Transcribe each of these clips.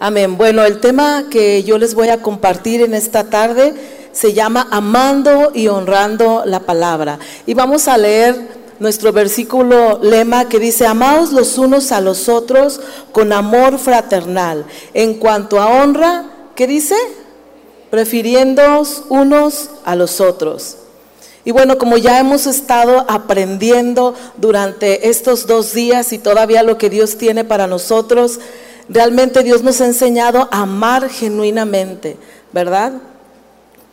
Amén. Bueno, el tema que yo les voy a compartir en esta tarde se llama Amando y honrando la palabra. Y vamos a leer nuestro versículo lema que dice, amaos los unos a los otros con amor fraternal. En cuanto a honra, ¿qué dice? Prefiriéndoos unos a los otros. Y bueno, como ya hemos estado aprendiendo durante estos dos días y todavía lo que Dios tiene para nosotros, Realmente Dios nos ha enseñado a amar genuinamente, ¿verdad?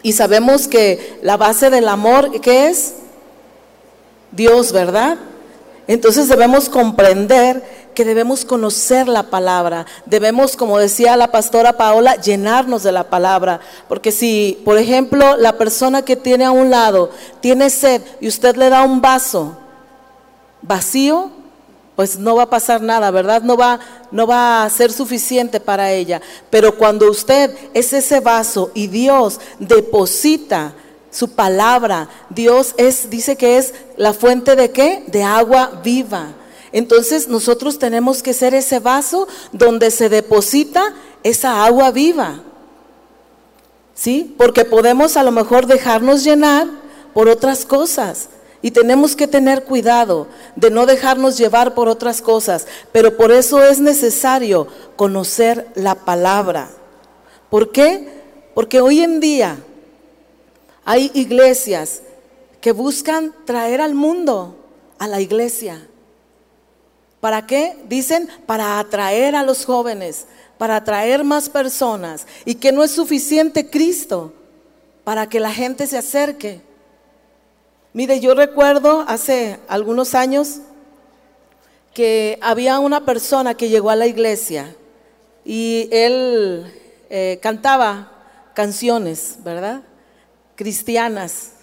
Y sabemos que la base del amor, ¿qué es? Dios, ¿verdad? Entonces debemos comprender que debemos conocer la palabra, debemos, como decía la pastora Paola, llenarnos de la palabra, porque si, por ejemplo, la persona que tiene a un lado tiene sed y usted le da un vaso vacío, pues no va a pasar nada, ¿verdad? No va, no va a ser suficiente para ella. Pero cuando usted es ese vaso y Dios deposita su palabra, Dios es, dice que es la fuente de qué? De agua viva. Entonces nosotros tenemos que ser ese vaso donde se deposita esa agua viva. ¿Sí? Porque podemos a lo mejor dejarnos llenar por otras cosas. Y tenemos que tener cuidado de no dejarnos llevar por otras cosas, pero por eso es necesario conocer la palabra. ¿Por qué? Porque hoy en día hay iglesias que buscan traer al mundo a la iglesia. ¿Para qué? Dicen, para atraer a los jóvenes, para atraer más personas y que no es suficiente Cristo para que la gente se acerque. Mire, yo recuerdo hace algunos años que había una persona que llegó a la iglesia y él eh, cantaba canciones, ¿verdad? Cristianas.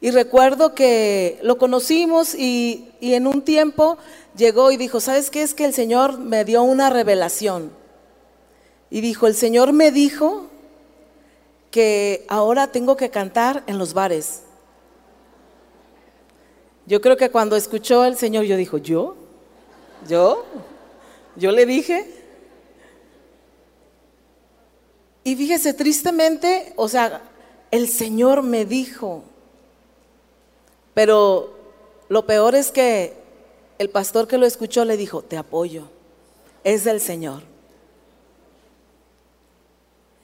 Y recuerdo que lo conocimos y, y, en un tiempo llegó y dijo, ¿sabes qué? Es que el Señor me dio una revelación. Y dijo, el Señor me dijo que ahora tengo que cantar en los bares. Yo creo que cuando escuchó el Señor, yo dijo, ¿yo? ¿Yo? ¿Yo le dije? Y fíjese, tristemente, o sea, el Señor me dijo, pero lo peor es que el pastor que lo escuchó le dijo, te apoyo, es del Señor.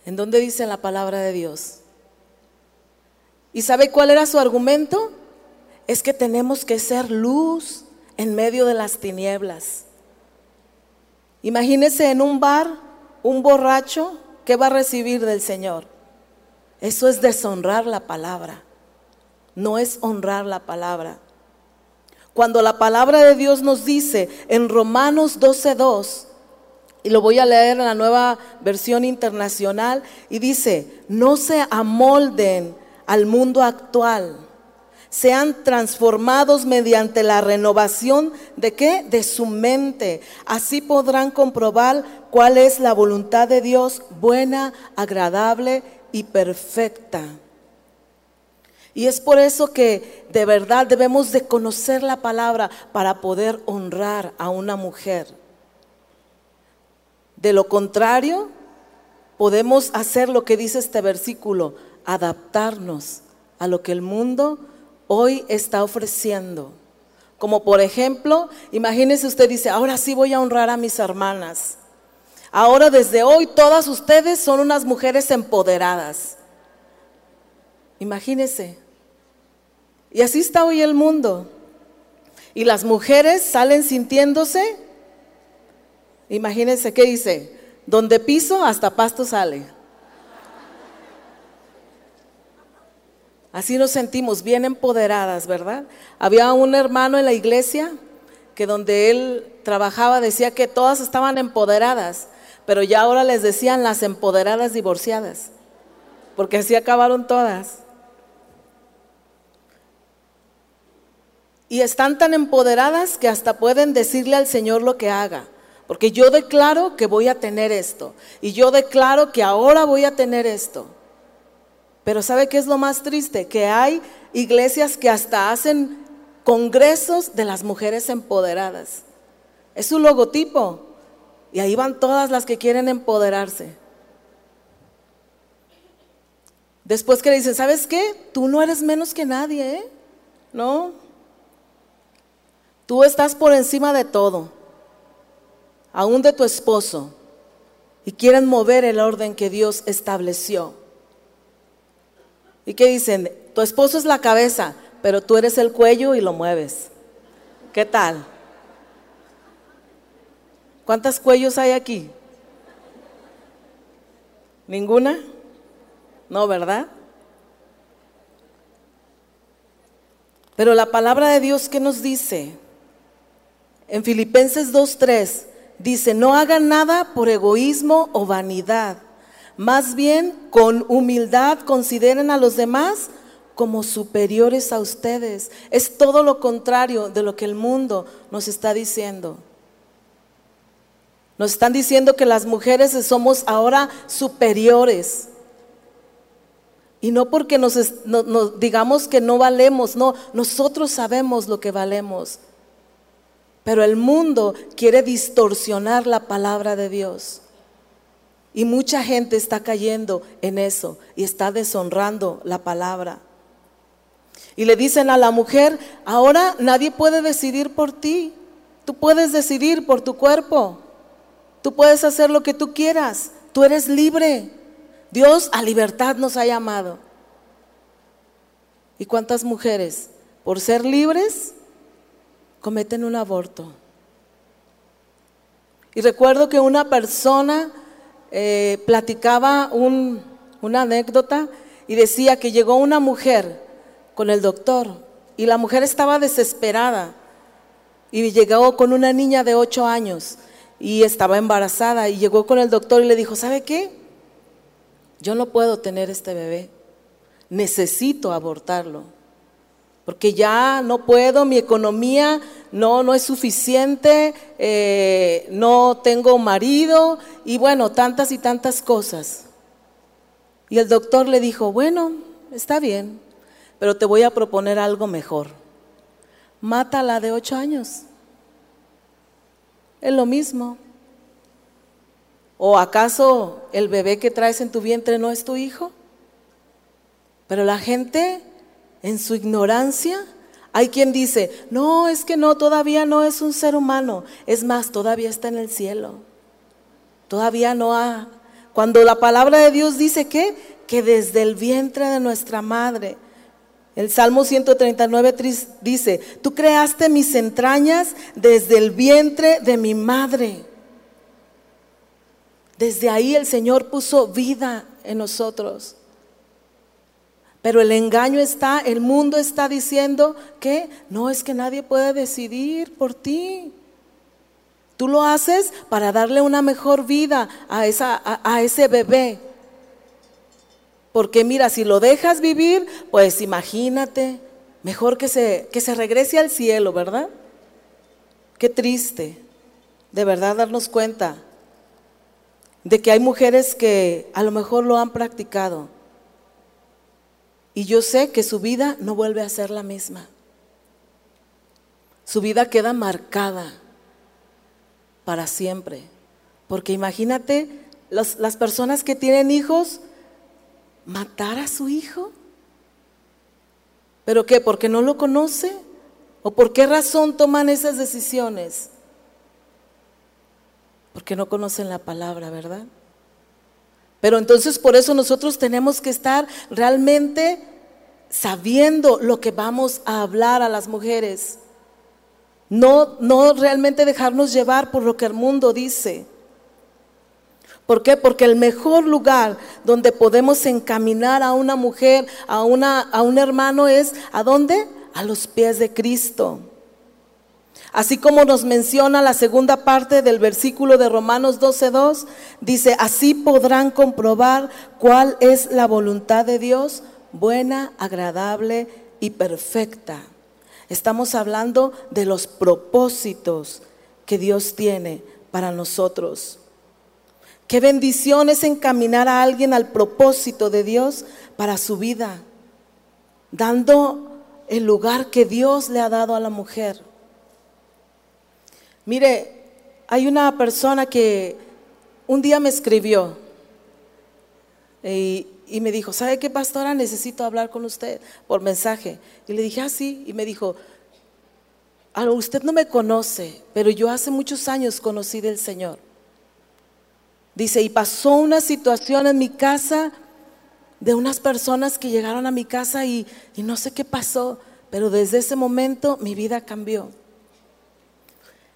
¿En dónde dice la palabra de Dios? ¿Y sabe cuál era su argumento? Es que tenemos que ser luz en medio de las tinieblas. Imagínese en un bar un borracho que va a recibir del Señor. Eso es deshonrar la palabra. No es honrar la palabra. Cuando la palabra de Dios nos dice en Romanos 12:2, y lo voy a leer en la nueva versión internacional, y dice, no se amolden al mundo actual, sean transformados mediante la renovación de qué? De su mente. Así podrán comprobar cuál es la voluntad de Dios, buena, agradable y perfecta. Y es por eso que de verdad debemos de conocer la palabra para poder honrar a una mujer. De lo contrario, podemos hacer lo que dice este versículo, adaptarnos a lo que el mundo hoy está ofreciendo. Como por ejemplo, imagínese usted dice, ahora sí voy a honrar a mis hermanas. Ahora desde hoy todas ustedes son unas mujeres empoderadas. Imagínese. Y así está hoy el mundo. Y las mujeres salen sintiéndose, imagínense qué dice, donde piso hasta pasto sale. Así nos sentimos bien empoderadas, ¿verdad? Había un hermano en la iglesia que donde él trabajaba decía que todas estaban empoderadas, pero ya ahora les decían las empoderadas divorciadas, porque así acabaron todas. Y están tan empoderadas que hasta pueden decirle al Señor lo que haga. Porque yo declaro que voy a tener esto. Y yo declaro que ahora voy a tener esto. Pero ¿sabe qué es lo más triste? Que hay iglesias que hasta hacen congresos de las mujeres empoderadas. Es su logotipo. Y ahí van todas las que quieren empoderarse. Después que le dicen, ¿sabes qué? Tú no eres menos que nadie, ¿eh? No. Tú estás por encima de todo, aún de tu esposo, y quieren mover el orden que Dios estableció. ¿Y qué dicen? Tu esposo es la cabeza, pero tú eres el cuello y lo mueves. ¿Qué tal? ¿Cuántos cuellos hay aquí? ¿Ninguna? No, ¿verdad? Pero la palabra de Dios, ¿qué nos dice? En Filipenses 2.3 dice, no hagan nada por egoísmo o vanidad, más bien con humildad consideren a los demás como superiores a ustedes. Es todo lo contrario de lo que el mundo nos está diciendo. Nos están diciendo que las mujeres somos ahora superiores. Y no porque nos, digamos que no valemos, no, nosotros sabemos lo que valemos. Pero el mundo quiere distorsionar la palabra de Dios. Y mucha gente está cayendo en eso y está deshonrando la palabra. Y le dicen a la mujer, ahora nadie puede decidir por ti. Tú puedes decidir por tu cuerpo. Tú puedes hacer lo que tú quieras. Tú eres libre. Dios a libertad nos ha llamado. ¿Y cuántas mujeres, por ser libres, cometen un aborto? Y recuerdo que una persona eh, platicaba una anécdota y decía que llegó una mujer con el doctor y la mujer estaba desesperada y llegó con una niña de ocho años y estaba embarazada y llegó con el doctor y le dijo, ¿sabe qué? Yo no puedo tener este bebé, necesito abortarlo, porque ya no puedo, mi economía no, no es suficiente, eh, no tengo marido y bueno, tantas y tantas cosas. Y el doctor le dijo, bueno, está bien, pero te voy a proponer algo mejor. Mátala de ocho años. Es lo mismo. ¿O acaso el bebé que traes en tu vientre no es tu hijo? Pero la gente, en su ignorancia, hay quien dice, no, es que no, todavía no es un ser humano. Es más, todavía está en el cielo. Todavía no ha. Cuando la palabra de Dios dice que, que desde el vientre de nuestra madre, el Salmo 139 dice, tú creaste mis entrañas desde el vientre de mi madre. Desde ahí el Señor puso vida en nosotros. Pero el engaño está, el mundo está diciendo que no es que nadie puede decidir por ti. Tú lo haces para darle una mejor vida a, esa, a ese bebé. Porque mira, si lo dejas vivir, pues imagínate, mejor que se, que se regrese al cielo, ¿verdad? Qué triste, de verdad darnos cuenta de que hay mujeres que a lo mejor lo han practicado. Y yo sé que su vida no vuelve a ser la misma. Su vida queda marcada para siempre. Porque imagínate las personas que tienen hijos, matar a su hijo? ¿Pero qué? ¿Porque no lo conoce? ¿O por qué razón toman esas decisiones? Porque no conocen la palabra, ¿verdad? Pero entonces por eso nosotros tenemos que estar realmente sabiendo lo que vamos a hablar a las mujeres. No, no realmente dejarnos llevar por lo que el mundo dice. ¿Por qué? Porque el mejor lugar donde podemos encaminar a una mujer, a, una, a un hermano es, ¿a dónde? A los pies de Cristo. Así como nos menciona la segunda parte del versículo de Romanos 12.2, dice, así podrán comprobar cuál es la voluntad de Dios, buena, agradable y perfecta. Estamos hablando de los propósitos que Dios tiene para nosotros. Qué bendición es encaminar a alguien al propósito de Dios para su vida, dando el lugar que Dios le ha dado a la mujer. Mire, hay una persona que un día me escribió y, y me dijo, ¿sabe qué, pastora? Necesito hablar con usted por mensaje. Y le dije, ah, sí. Y me dijo, ah, usted no me conoce, pero yo hace muchos años conocí del Señor. Dice, y pasó una situación en mi casa de unas personas que llegaron a mi casa y no sé qué pasó, pero desde ese momento mi vida cambió.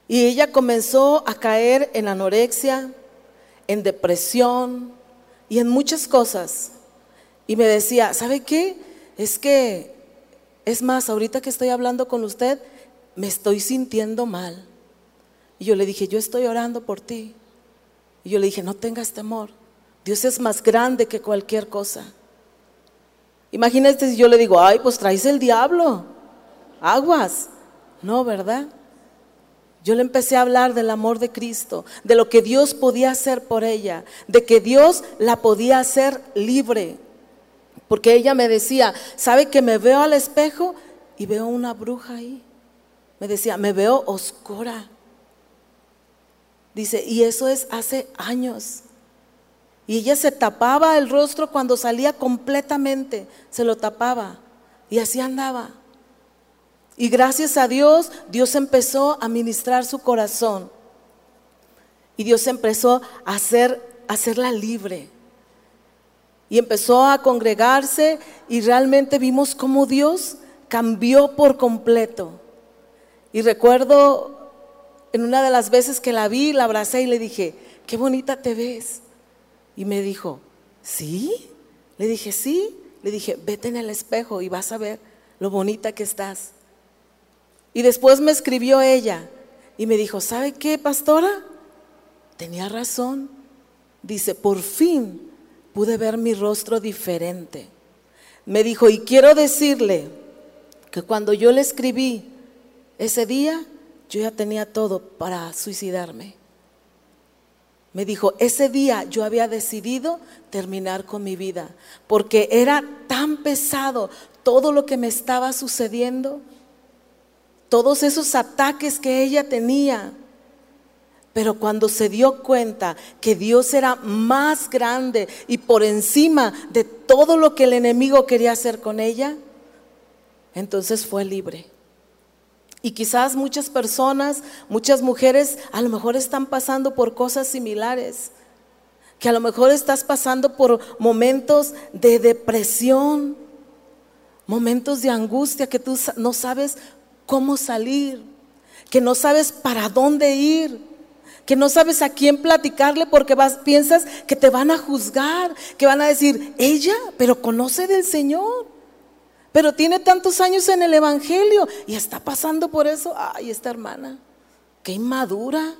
Y ella comenzó a caer en anorexia, en depresión y en muchas cosas. Y me decía, ¿sabe qué? Es que, es más, ahorita que estoy hablando con usted, me estoy sintiendo mal. Y yo le dije, yo estoy orando por ti. Y yo le dije, no tengas temor. Dios es más grande que cualquier cosa. Imagínate si yo le digo, ay, pues traes el diablo. Aguas. No, ¿verdad? Yo le empecé a hablar del amor de Cristo, de lo que Dios podía hacer por ella, de que Dios la podía hacer libre. Porque ella me decía, ¿sabe que me veo al espejo y veo una bruja ahí? Me decía, me veo oscura. Dice, y eso es hace años. Y ella se tapaba el rostro cuando salía completamente, se lo tapaba. Y así andaba. Y gracias a Dios, Dios empezó a ministrar su corazón. Y Dios empezó a, hacer, a hacerla libre. Y empezó a congregarse y realmente vimos cómo Dios cambió por completo. Y recuerdo en una de las veces que la vi, la abracé y le dije, qué bonita te ves. Y me dijo, ¿sí? Le dije, sí. Le dije, vete en el espejo y vas a ver lo bonita que estás. Y después me escribió ella y me dijo, ¿sabe qué, pastora? Tenía razón. Dice, por fin pude ver mi rostro diferente. Me dijo, y quiero decirle que cuando yo le escribí ese día, yo ya tenía todo para suicidarme. Me dijo, ese día yo había decidido terminar con mi vida, porque era tan pesado todo lo que me estaba sucediendo todos esos ataques que ella tenía. Pero cuando se dio cuenta que Dios era más grande y por encima de todo lo que el enemigo quería hacer con ella, entonces fue libre. Y quizás muchas personas, muchas mujeres, a lo mejor están pasando por cosas similares. Que a lo mejor estás pasando por momentos de depresión, momentos de angustia que tú no sabes cómo salir, que no sabes para dónde ir, que no sabes a quién platicarle porque vas, piensas que te van a juzgar, que van a decir, ella, pero conoce del Señor, pero tiene tantos años en el Evangelio y está pasando por eso. Ay, esta hermana, qué inmadura.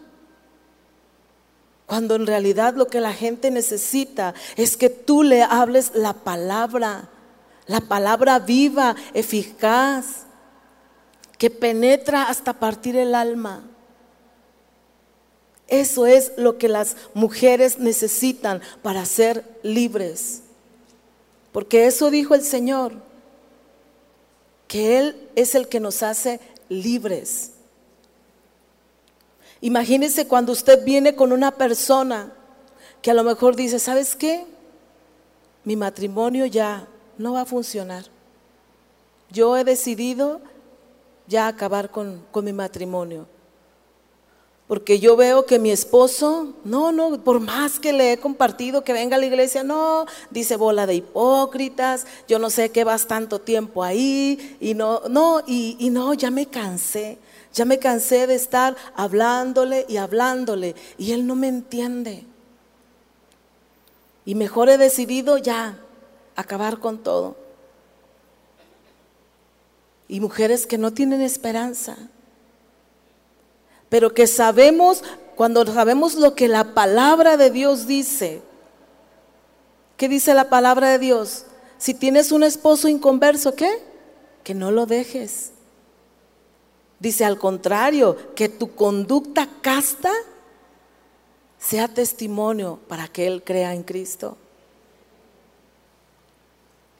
Cuando en realidad lo que la gente necesita es que tú le hables la palabra, la palabra viva, eficaz que penetra hasta partir el alma. Eso es lo que las mujeres necesitan para ser libres. Porque eso dijo el Señor, que Él es el que nos hace libres. Imagínese cuando usted viene con una persona que a lo mejor dice, ¿sabes qué? Mi matrimonio ya no va a funcionar. Yo he decidido ya acabar con, mi matrimonio. Porque yo veo que mi esposo, no, no, por más que le he compartido que venga a la iglesia, no, dice bola de hipócritas, yo no sé qué vas tanto tiempo ahí, y no, no, y, y no, ya me cansé, ya me cansé de estar hablándole y hablándole, y él no me entiende. Y mejor he decidido ya acabar con todo y mujeres que no tienen esperanza, pero que sabemos, cuando sabemos lo que la palabra de Dios dice, ¿qué dice la palabra de Dios? Si tienes un esposo inconverso, ¿qué? Que no lo dejes. Dice al contrario, que tu conducta casta sea testimonio para que Él crea en Cristo.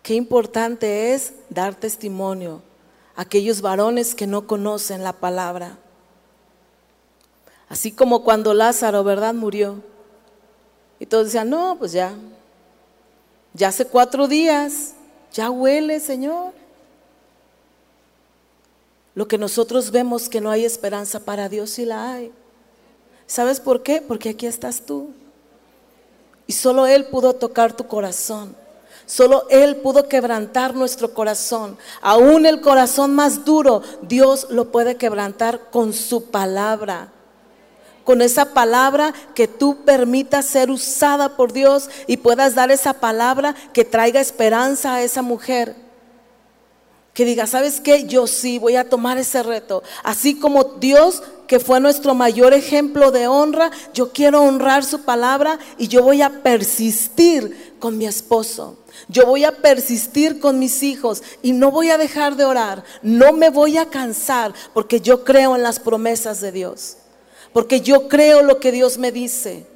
Qué importante es dar testimonio aquellos varones que no conocen la palabra. Así como cuando Lázaro, ¿verdad? Murió. Y todos decían, no, pues ya, ya hace cuatro días, ya huele, Señor. Lo que nosotros vemos que no hay esperanza para Dios, sí la hay. ¿Sabes por qué? Porque aquí estás tú. Y solo Él pudo tocar tu corazón. Solo Él pudo quebrantar nuestro corazón. Aún el corazón más duro, Dios lo puede quebrantar con su palabra. Con esa palabra que tú permitas ser usada por Dios y puedas dar esa palabra que traiga esperanza a esa mujer. Que diga, ¿sabes qué? Yo sí voy a tomar ese reto. Así como Dios que fue nuestro mayor ejemplo de honra, yo quiero honrar su palabra y yo voy a persistir con mi esposo. Yo voy a persistir con mis hijos y no voy a dejar de orar. No me voy a cansar porque yo creo en las promesas de Dios. Porque yo creo lo que Dios me dice.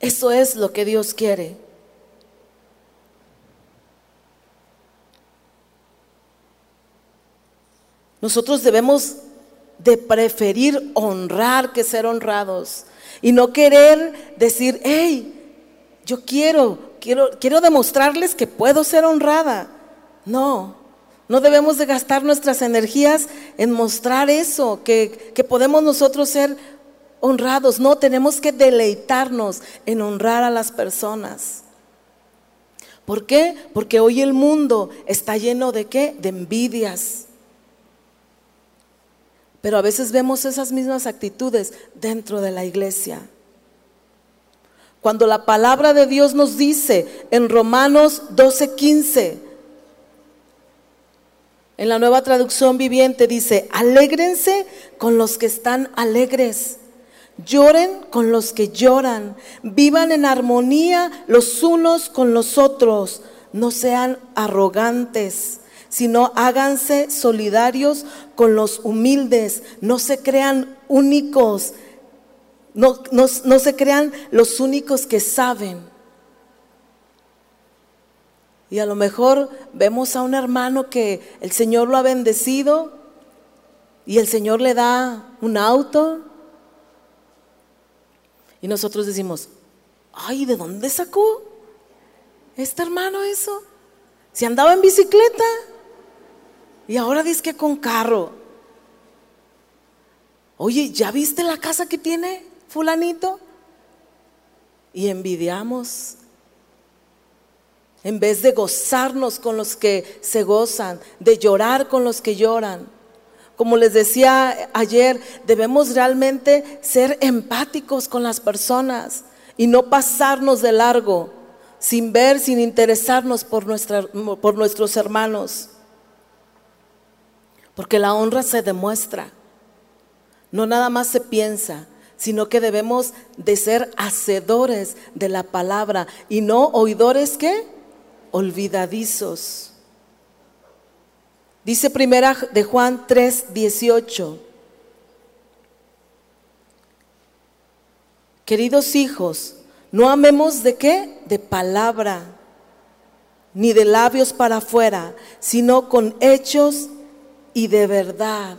Eso es lo que Dios quiere. Nosotros debemos de preferir honrar que ser honrados y no querer decir, hey, yo quiero, quiero, quiero demostrarles que puedo ser honrada. No, no debemos de gastar nuestras energías en mostrar eso, que, que podemos nosotros ser honrados. No, tenemos que deleitarnos en honrar a las personas. ¿Por qué? Porque hoy el mundo está lleno de qué? De envidias pero a veces vemos esas mismas actitudes dentro de la iglesia. Cuando la palabra de Dios nos dice en Romanos 12:15, en la nueva traducción viviente dice, alégrense con los que están alegres, lloren con los que lloran, vivan en armonía los unos con los otros, no sean arrogantes sino háganse solidarios con los humildes, no se crean únicos, no, se crean los únicos que saben. Y a lo mejor vemos a un hermano que el Señor lo ha bendecido y el Señor le da un auto. Y nosotros decimos, ay, ¿de dónde sacó este hermano eso? Si andaba en bicicleta. Y ahora dice que con carro. Oye, ¿ya viste la casa que tiene fulanito? Y envidiamos. En vez de gozarnos con los que se gozan, de llorar con los que lloran. Como les decía ayer, debemos realmente ser empáticos con las personas y no pasarnos de largo, sin ver, sin interesarnos por, por nuestros hermanos. Porque la honra se demuestra, no nada más se piensa, sino que debemos de ser hacedores de la palabra y no oidores que olvidadizos. Dice primera de Juan 3, 18. Queridos hijos, no amemos de qué? De palabra, ni de labios para afuera, sino con hechos y de verdad.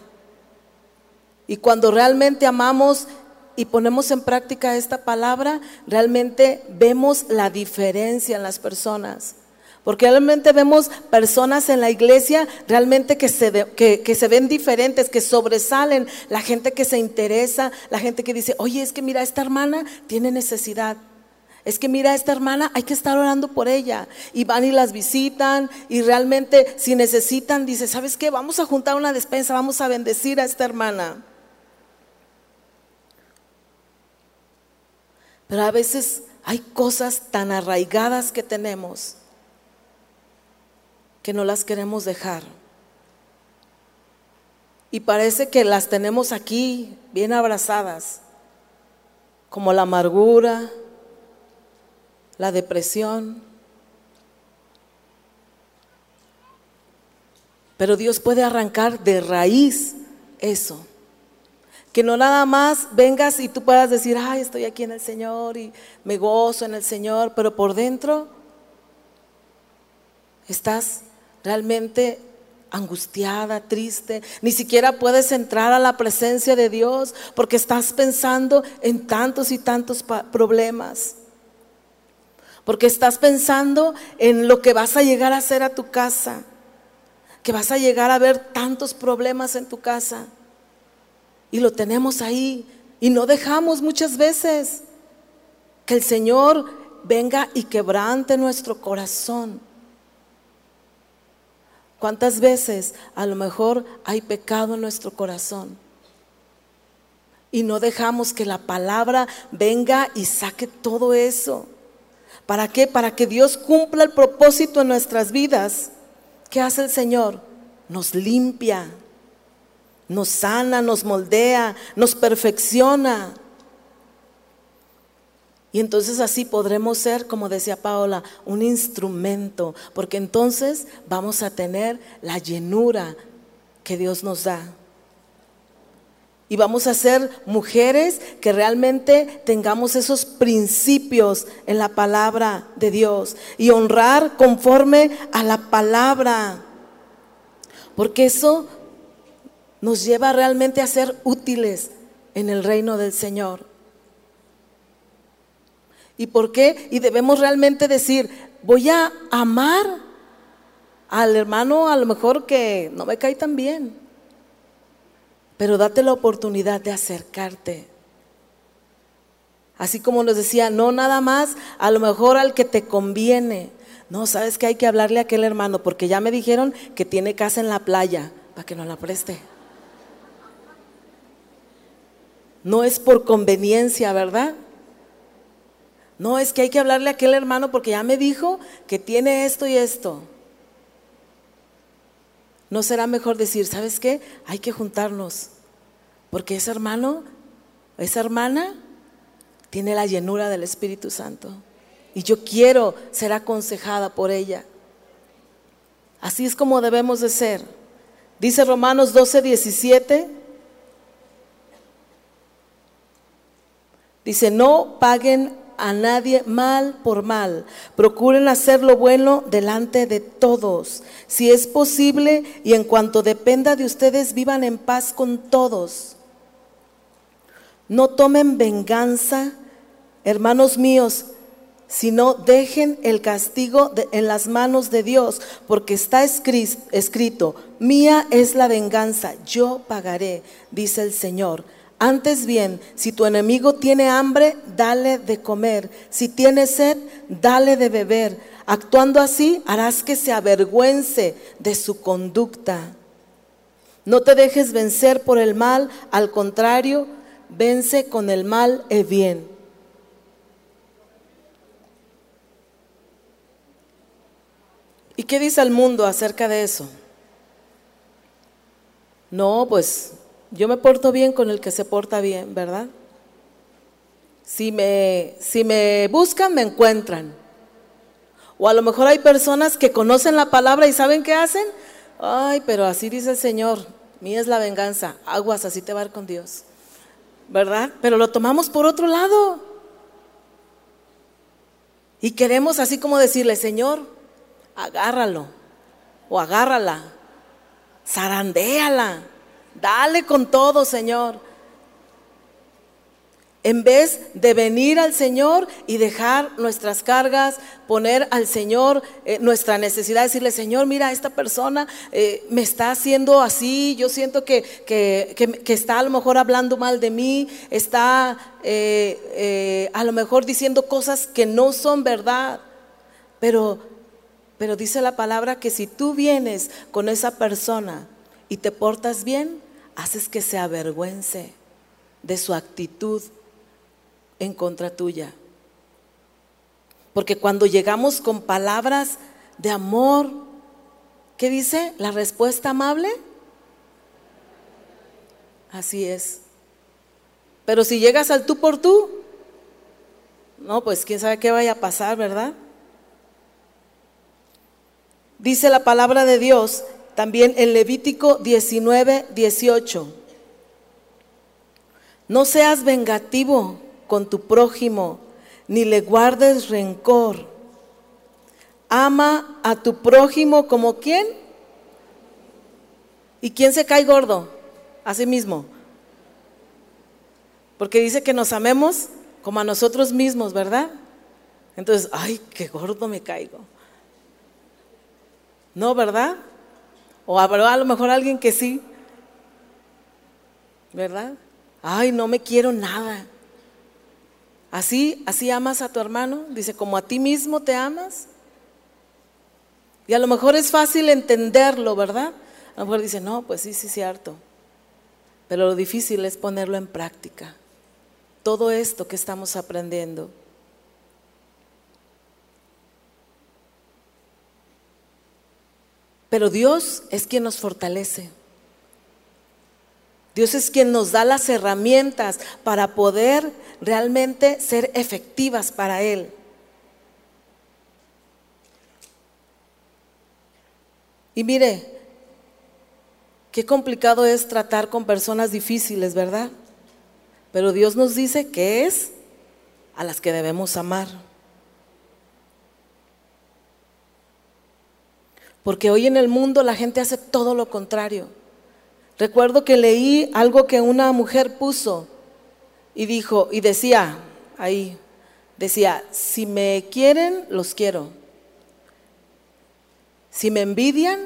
Y cuando realmente amamos y ponemos en práctica esta palabra, realmente vemos la diferencia en las personas. Porque realmente vemos personas en la iglesia realmente que se, que se ven diferentes, que sobresalen, la gente que se interesa, la gente que dice, oye, es que mira, esta hermana tiene necesidad. Es que mira, esta hermana hay que estar orando por ella. Y van y las visitan y realmente si necesitan, dice, ¿sabes qué? Vamos a juntar una despensa, vamos a bendecir a esta hermana. Pero a veces hay cosas tan arraigadas que tenemos que no las queremos dejar. Y parece que las tenemos aquí bien abrazadas, como la amargura, la depresión. Pero Dios puede arrancar de raíz eso. Que no nada más vengas y tú puedas decir, ay, estoy aquí en el Señor y me gozo en el Señor, pero por dentro estás realmente angustiada, triste, ni siquiera puedes entrar a la presencia de Dios porque estás pensando en tantos y tantos problemas. Porque estás pensando en lo que vas a llegar a hacer a tu casa, que vas a llegar a ver tantos problemas en tu casa. Y lo tenemos ahí y no dejamos muchas veces que el Señor venga y quebrante nuestro corazón. ¿Cuántas veces a lo mejor hay pecado en nuestro corazón? Y no dejamos que la palabra venga y saque todo eso. ¿Para qué? Para que Dios cumpla el propósito en nuestras vidas. ¿Qué hace el Señor? Nos limpia, nos sana, nos moldea, nos perfecciona. Y entonces así podremos ser, como decía Paola, un instrumento, porque entonces vamos a tener la llenura que Dios nos da. Y vamos a ser mujeres que realmente tengamos esos principios en la palabra de Dios y honrar conforme a la palabra. Porque eso nos lleva realmente a ser útiles en el reino del Señor. ¿Y por qué? Y debemos realmente decir, voy a amar al hermano a lo mejor que no me cae tan bien, pero date la oportunidad de acercarte. Así como nos decía, no nada más a lo mejor al que te conviene. No, sabes que hay que hablarle a aquel hermano porque ya me dijeron que tiene casa en la playa para que no la preste. No es por conveniencia, ¿verdad? No, es que hay que hablarle a aquel hermano porque ya me dijo que tiene esto y esto. ¿No será mejor decir, ¿sabes qué? Hay que juntarnos. Porque ese hermano, esa hermana, tiene la llenura del Espíritu Santo. Y yo quiero ser aconsejada por ella. Así es como debemos de ser. Dice Romanos 12, 17. Dice, no paguen a nadie mal por mal. Procuren hacer lo bueno delante de todos. Si es posible y en cuanto dependa de ustedes, vivan en paz con todos. No tomen venganza, hermanos míos, sino dejen el castigo en las manos de Dios, porque está escrito, mía es la venganza, yo pagaré, dice el Señor. Antes bien, si tu enemigo tiene hambre, dale de comer. Si tiene sed, dale de beber. Actuando así, harás que se avergüence de su conducta. No te dejes vencer por el mal, al contrario, vence con el mal el bien. ¿Y qué dice el mundo acerca de eso? No, pues yo me porto bien con el que se porta bien, ¿verdad? Si me, si me buscan, me encuentran. O a lo mejor hay personas que conocen la palabra y saben qué hacen. Ay, pero así dice el Señor, mía es la venganza, aguas, así te va a con Dios. ¿Verdad? Pero lo tomamos por otro lado. Y queremos así como decirle, Señor, agárralo o agárrala, zarandéala Dale con todo, Señor. En vez de venir al Señor y dejar nuestras cargas, poner al Señor eh, nuestra necesidad, decirle, Señor, mira, esta persona eh, me está haciendo así, yo siento que, está a lo mejor hablando mal de mí, está eh, a lo mejor diciendo cosas que no son verdad, pero, pero dice la palabra que si tú vienes con esa persona y te portas bien, haces que se avergüence de su actitud en contra tuya. Porque cuando llegamos con palabras de amor, ¿qué dice? La respuesta amable. Así es. Pero si llegas al tú por tú, no, pues quién sabe qué vaya a pasar, ¿verdad? Dice la palabra de Dios también en Levítico 19, 18. No seas vengativo con tu prójimo, ni le guardes rencor. Ama a tu prójimo como quién? ¿Y quién se cae gordo? A sí mismo. Porque dice que nos amemos como a nosotros mismos, ¿verdad? Entonces, ay, qué gordo me caigo. No, ¿verdad? O habrá a lo mejor alguien que sí. ¿Verdad? Ay, no me quiero nada. Así, así amas a tu hermano, dice, como a ti mismo te amas. Y a lo mejor es fácil entenderlo, ¿verdad? A lo mejor dice, no, pues sí, sí, cierto. Pero lo difícil es ponerlo en práctica. Todo esto que estamos aprendiendo. Pero Dios es quien nos fortalece. Dios es quien nos da las herramientas para poder realmente ser efectivas para Él. Y mire, qué complicado es tratar con personas difíciles, ¿verdad? Pero Dios nos dice que es a las que debemos amar. Porque hoy en el mundo la gente hace todo lo contrario. Recuerdo que leí algo que una mujer puso y dijo, y decía ahí, decía, si me quieren, los quiero. Si me envidian,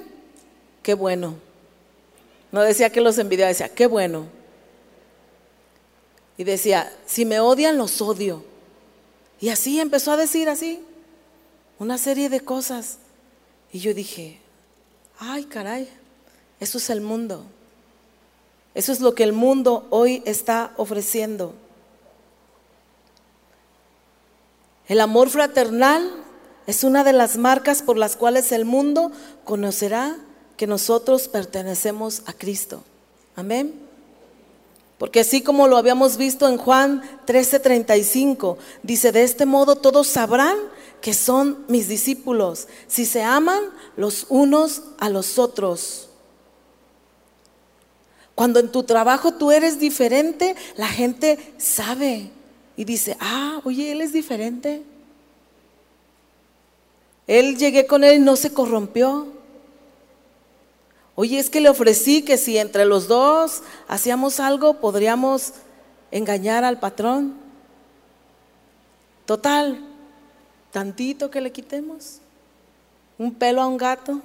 qué bueno. No decía que los envidiaba, decía, qué bueno. Y decía, si me odian, los odio. Y así empezó a decir así, una serie de cosas. Y yo dije, ay caray, eso es el mundo. Eso es lo que el mundo hoy está ofreciendo. El amor fraternal es una de las marcas por las cuales el mundo conocerá que nosotros pertenecemos a Cristo. Amén. Porque así como lo habíamos visto en Juan 13:35, dice, de este modo todos sabrán que son mis discípulos, si se aman los unos a los otros. Cuando en tu trabajo tú eres diferente, la gente sabe y dice, ah, oye, él es diferente. Él llegué con él y no se corrompió. Oye, es que le ofrecí que si entre los dos hacíamos algo, podríamos engañar al patrón. Total, tantito que le quitemos. Un pelo a un gato.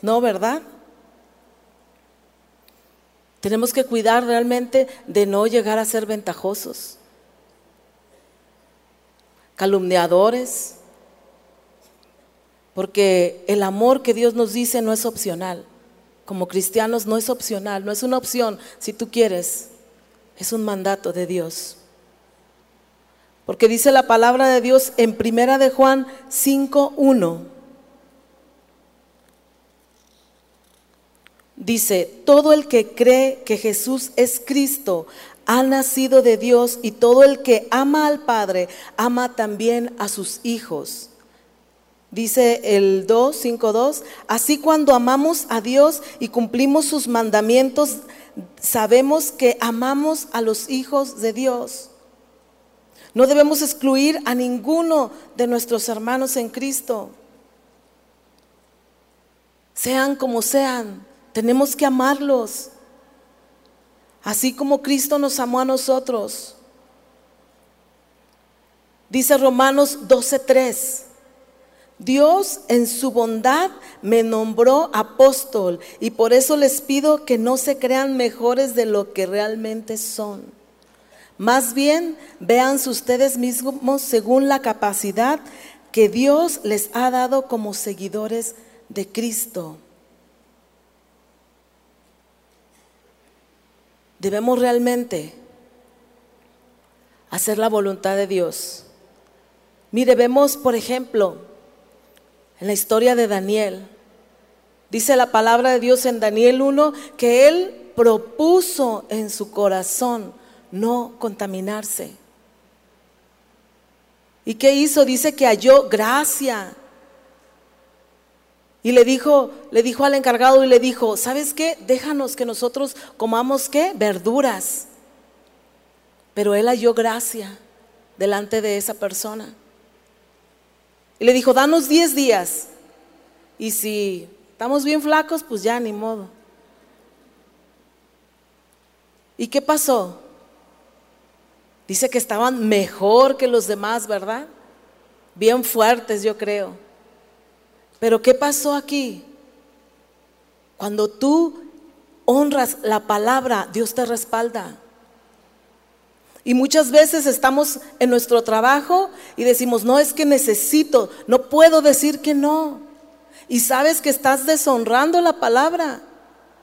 No, ¿verdad? Tenemos que cuidar realmente de no llegar a ser ventajosos, calumniadores, porque el amor que Dios nos dice no es opcional. Como cristianos no es opcional, no es una opción si tú quieres, es un mandato de Dios. Porque dice la palabra de Dios en Primera de Juan 5:1. Dice, todo el que cree que Jesús es Cristo ha nacido de Dios y todo el que ama al Padre ama también a sus hijos. Dice el 2, 5, 2, así cuando amamos a Dios y cumplimos sus mandamientos, sabemos que amamos a los hijos de Dios. No debemos excluir a ninguno de nuestros hermanos en Cristo. Sean como sean, tenemos que amarlos, así como Cristo nos amó a nosotros. Dice Romanos 12:3, Dios en su bondad me nombró apóstol y por eso les pido que no se crean mejores de lo que realmente son. Más bien, véanse ustedes mismos según la capacidad que Dios les ha dado como seguidores de Cristo. debemos realmente hacer la voluntad de Dios. Mire, vemos, por ejemplo, en la historia de Daniel, dice la palabra de Dios en Daniel 1 que él propuso en su corazón no contaminarse. ¿Y qué hizo? Dice que halló gracia y le dijo, le dijo al encargado y le dijo, ¿sabes qué? Déjanos que nosotros comamos qué? Verduras. Pero él halló gracia delante de esa persona. Y le dijo, danos 10 días. Y si estamos bien flacos, pues ya ni modo. ¿Y qué pasó? Dice que estaban mejor que los demás, ¿verdad? Bien fuertes, yo creo. Pero ¿qué pasó aquí? Cuando tú honras la palabra, Dios te respalda. Y muchas veces estamos en nuestro trabajo y decimos, no es que necesito, no puedo decir que no. Y sabes que estás deshonrando la palabra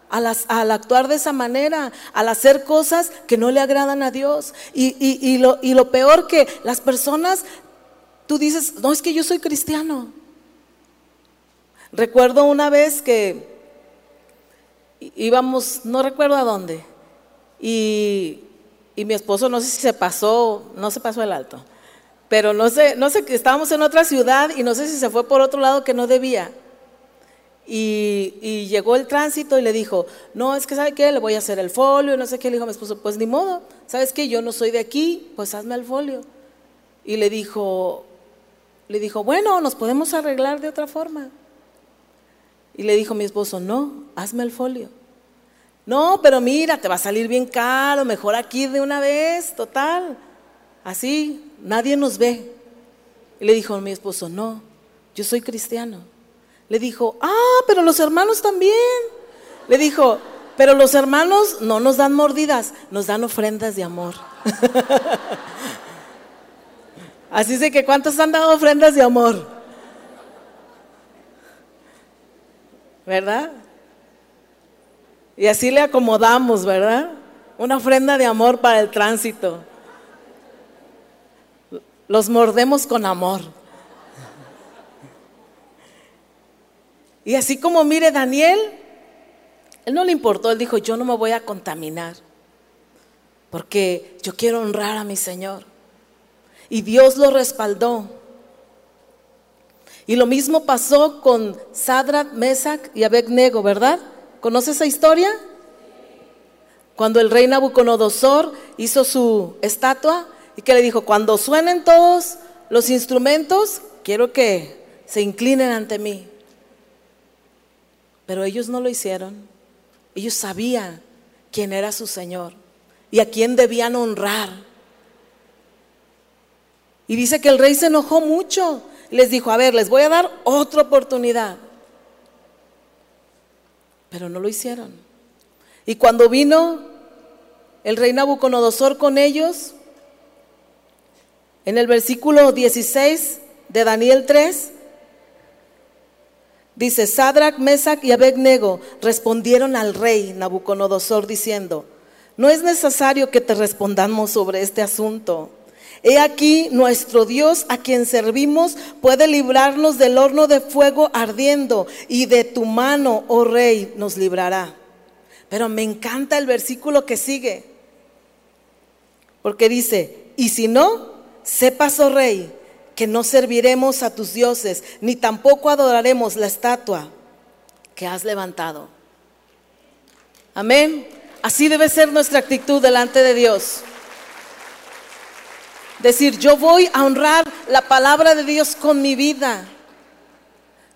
al, actuar de esa manera, al hacer cosas que no le agradan a Dios. Y, lo, y lo peor que las personas, tú dices, no es que yo soy cristiano. Recuerdo una vez que íbamos, no recuerdo a dónde, y y mi esposo no sé si se pasó, no se pasó el alto, pero no sé, no sé, estábamos en otra ciudad y no sé si se fue por otro lado que no debía. Y, llegó el tránsito y le dijo, no, es que ¿sabe qué? Le voy a hacer el folio, no sé qué. Le dijo a mi esposo, pues ni modo, ¿sabes qué? Yo no soy de aquí, pues hazme el folio. Y le dijo, le dijo, bueno, nos podemos arreglar de otra forma. Y le dijo mi esposo, no, hazme el folio. No, pero mira, te va a salir bien caro, mejor aquí de una vez, total. Así, nadie nos ve. Y le dijo mi esposo, no, yo soy cristiano. Le dijo, ah, pero los hermanos también. Le dijo, pero los hermanos no nos dan mordidas, nos dan ofrendas de amor. Así es de que, ¿cuántos han dado ofrendas de amor? ¿Verdad? Y así le acomodamos, ¿verdad? Una ofrenda de amor para el tránsito. Los mordemos con amor. Y así como mire Daniel, él no le importó, él dijo, yo no me voy a contaminar, porque yo quiero honrar a mi Señor. Y Dios lo respaldó. Y lo mismo pasó con Sadrach, Mesach y Abednego, ¿verdad? ¿Conoce esa historia? Cuando el rey Nabucodonosor hizo su estatua y que le dijo, cuando suenen todos los instrumentos, quiero que se inclinen ante mí. Pero ellos no lo hicieron. Ellos sabían quién era su Señor y a quién debían honrar. Y dice que el rey se enojó mucho. Les dijo, a ver, les voy a dar otra oportunidad pero no lo hicieron. Y cuando vino el rey Nabucodonosor con ellos, en el versículo 16 de Daniel 3, dice, Sadrach, Mesach y Abednego respondieron al rey Nabucodonosor diciendo, no es necesario que te respondamos sobre este asunto He aquí nuestro Dios a quien servimos puede librarnos del horno de fuego ardiendo y de tu mano, oh rey, nos librará. Pero me encanta el versículo que sigue, porque dice, y si no, sepas, oh rey, que no serviremos a tus dioses, ni tampoco adoraremos la estatua que has levantado. Amén. Así debe ser nuestra actitud delante de Dios. Decir, yo voy a honrar la palabra de Dios con mi vida.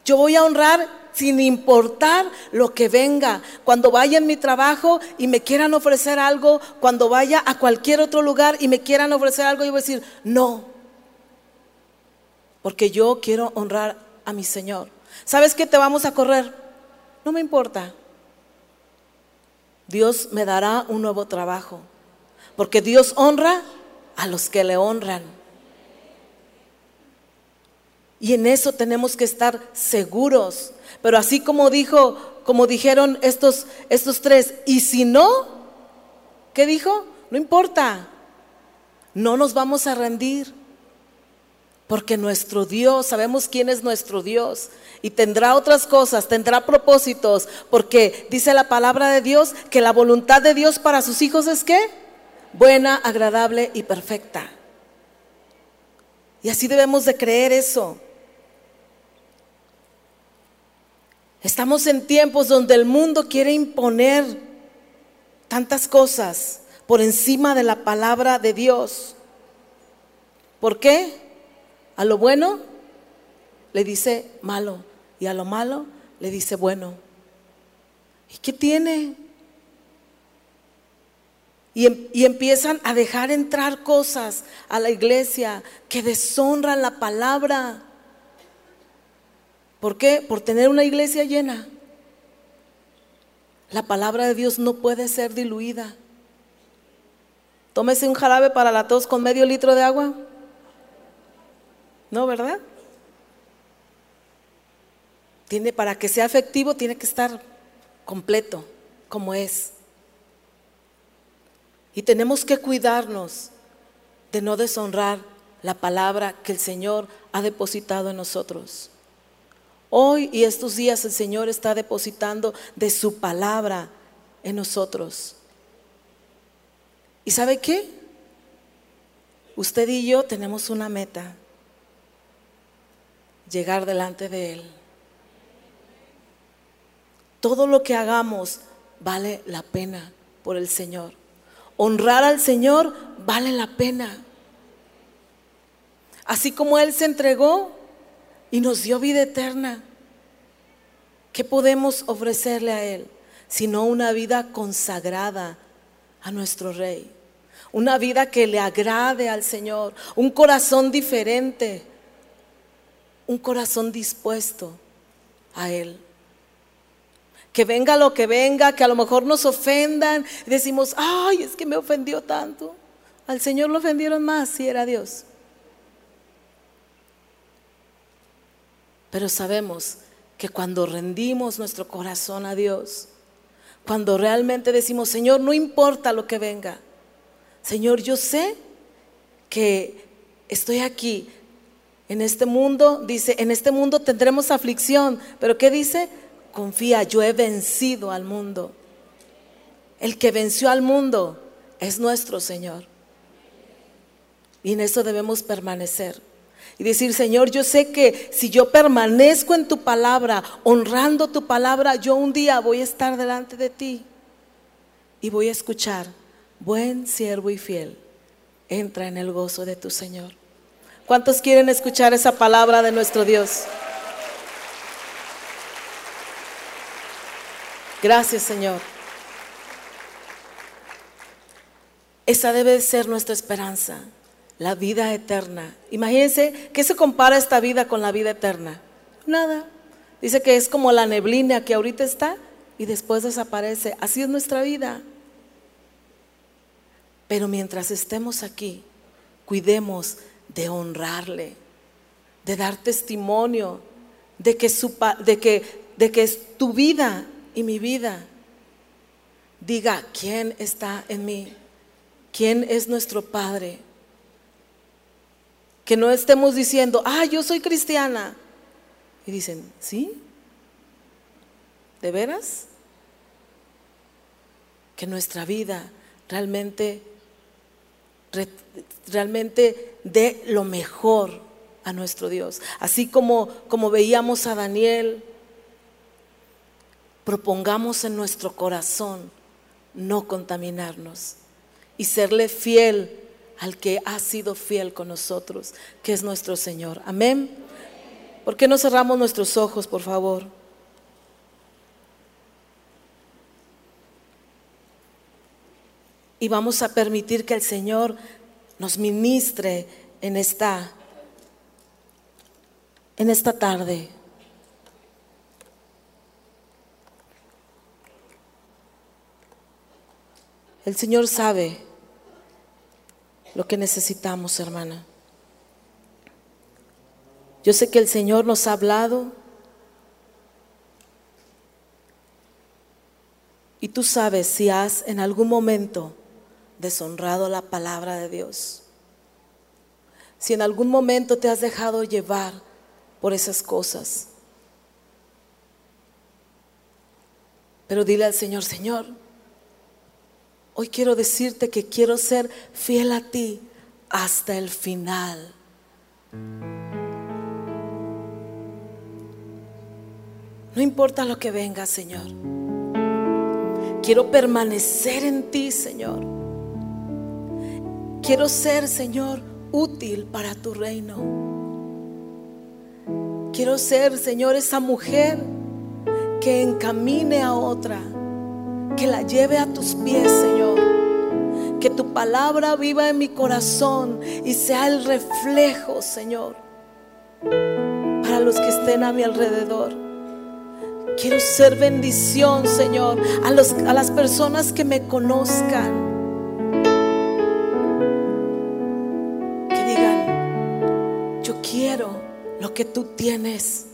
Yo voy a honrar sin importar lo que venga. Cuando vaya en mi trabajo y me quieran ofrecer algo, cuando vaya a cualquier otro lugar y me quieran ofrecer algo, yo voy a decir, no. Porque yo quiero honrar a mi Señor. ¿Sabes qué te vamos a correr? No me importa. Dios me dará un nuevo trabajo. Porque Dios honra a los que le honran. Y en eso tenemos que estar seguros. Pero así como dijo, como dijeron estos, estos tres, y si no, ¿qué dijo? No importa, no nos vamos a rendir. Porque nuestro Dios, sabemos quién es nuestro Dios. Y tendrá otras cosas, tendrá propósitos. Porque dice la palabra de Dios que la voluntad de Dios para sus hijos es que buena, agradable y perfecta. Y así debemos de creer eso. Estamos en tiempos donde el mundo quiere imponer tantas cosas por encima de la palabra de Dios. ¿Por qué? A lo bueno le dice malo y a lo malo le dice bueno. ¿Y qué tiene? Y, em, y, empiezan a dejar entrar cosas a la iglesia que deshonran la palabra. ¿Por qué? Por tener una iglesia llena. La palabra de Dios no puede ser diluida. Tómese un jarabe para la tos con medio litro de agua. No, ¿verdad? Tiene para que sea efectivo tiene que estar completo como es. Y tenemos que cuidarnos de no deshonrar la palabra que el Señor ha depositado en nosotros. Hoy y estos días el Señor está depositando de su palabra en nosotros. ¿Y sabe qué? Usted y yo tenemos una meta, llegar delante de Él. Todo lo que hagamos vale la pena por el Señor. Honrar al Señor vale la pena. Así como Él se entregó, y nos dio vida eterna. ¿Qué podemos ofrecerle a Él? Sino una vida consagrada a nuestro Rey. Una vida que le agrade al Señor. Un corazón diferente. Un corazón dispuesto a Él. Que venga lo que venga, que a lo mejor nos ofendan. Decimos, ay, es que me ofendió tanto. Al Señor lo ofendieron más si era Dios. Pero sabemos que cuando rendimos nuestro corazón a Dios, cuando realmente decimos, Señor, no importa lo que venga, Señor, yo sé que estoy aquí en este mundo, dice, en este mundo tendremos aflicción, pero ¿qué dice? Confía, yo he vencido al mundo. El que venció al mundo es nuestro Señor. Y en eso debemos permanecer. Y decir, Señor, yo sé que si yo permanezco en tu palabra, honrando tu palabra, yo un día voy a estar delante de ti y voy a escuchar, buen siervo y fiel, entra en el gozo de tu Señor. ¿Cuántos quieren escuchar esa palabra de nuestro Dios? Gracias, Señor. Esa debe ser nuestra esperanza la vida eterna. Imagínense, ¿qué se compara esta vida con la vida eterna? Nada. Dice que es como la neblina que ahorita está y después desaparece. Así es nuestra vida. Pero mientras estemos aquí, cuidemos de honrarle, de dar testimonio de que, su, de que, de que es tu vida y mi vida diga quién está en mí, quién es nuestro Padre. Que no estemos diciendo, ah, yo soy cristiana. Y dicen, ¿sí? ¿De veras? Que nuestra vida realmente, realmente dé lo mejor a nuestro Dios. Así como, como veíamos a Daniel, propongamos en nuestro corazón no contaminarnos y serle fiel al que ha sido fiel con nosotros, que es nuestro Señor. Amén. ¿Por qué no cerramos nuestros ojos, por favor? Y vamos a permitir que el Señor nos ministre en esta en esta tarde. El Señor sabe lo que necesitamos, hermana. Yo sé que el Señor nos ha hablado y tú sabes si has en algún momento deshonrado la palabra de Dios. Si en algún momento te has dejado llevar por esas cosas. Pero dile al Señor, Señor, Hoy quiero decirte que quiero ser fiel a ti hasta el final. No importa lo que venga, Señor. Quiero permanecer en ti, Señor. Quiero ser, Señor, útil para tu reino. Quiero ser, Señor, esa mujer que encamine a otra que la lleve a tus pies, Señor. que tu palabra viva en mi corazón y sea el reflejo, Señor, para los que estén a mi alrededor. Quiero ser bendición, Señor, a, las personas que me conozcan. Lo que tú tienes.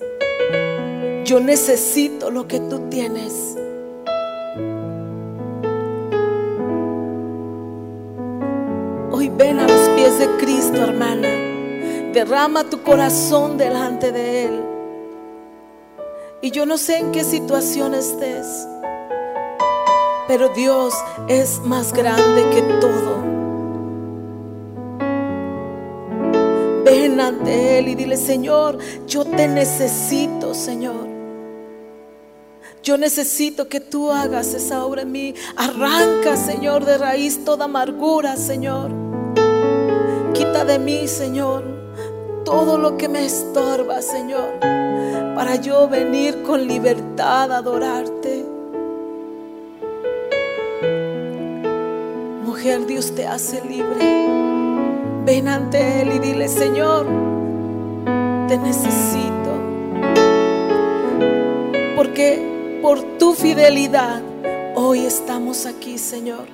Yo necesito lo que tú tienes. Hoy ven a los pies de Cristo, hermana. Derrama tu corazón delante de Él. Y yo no sé en qué situación estés, pero Dios es más grande que todo. Ante Él y dile, Señor, yo te necesito, Señor. Yo necesito que tú hagas esa obra en mí. Arranca, Señor, de raíz toda amargura, Señor. Quita de mí, Señor, todo lo que me estorba, Señor, para yo venir con libertad a adorarte. Mujer, Dios te hace libre. Ven ante Él y dile, Señor, te necesito. Porque por tu fidelidad, hoy estamos aquí, Señor.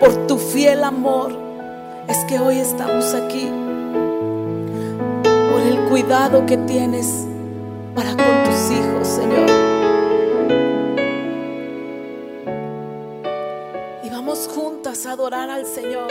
Por tu fiel amor, es que hoy estamos aquí. Por el cuidado que tienes para con tus hijos, Señor. Y vamos juntas a adorar al Señor.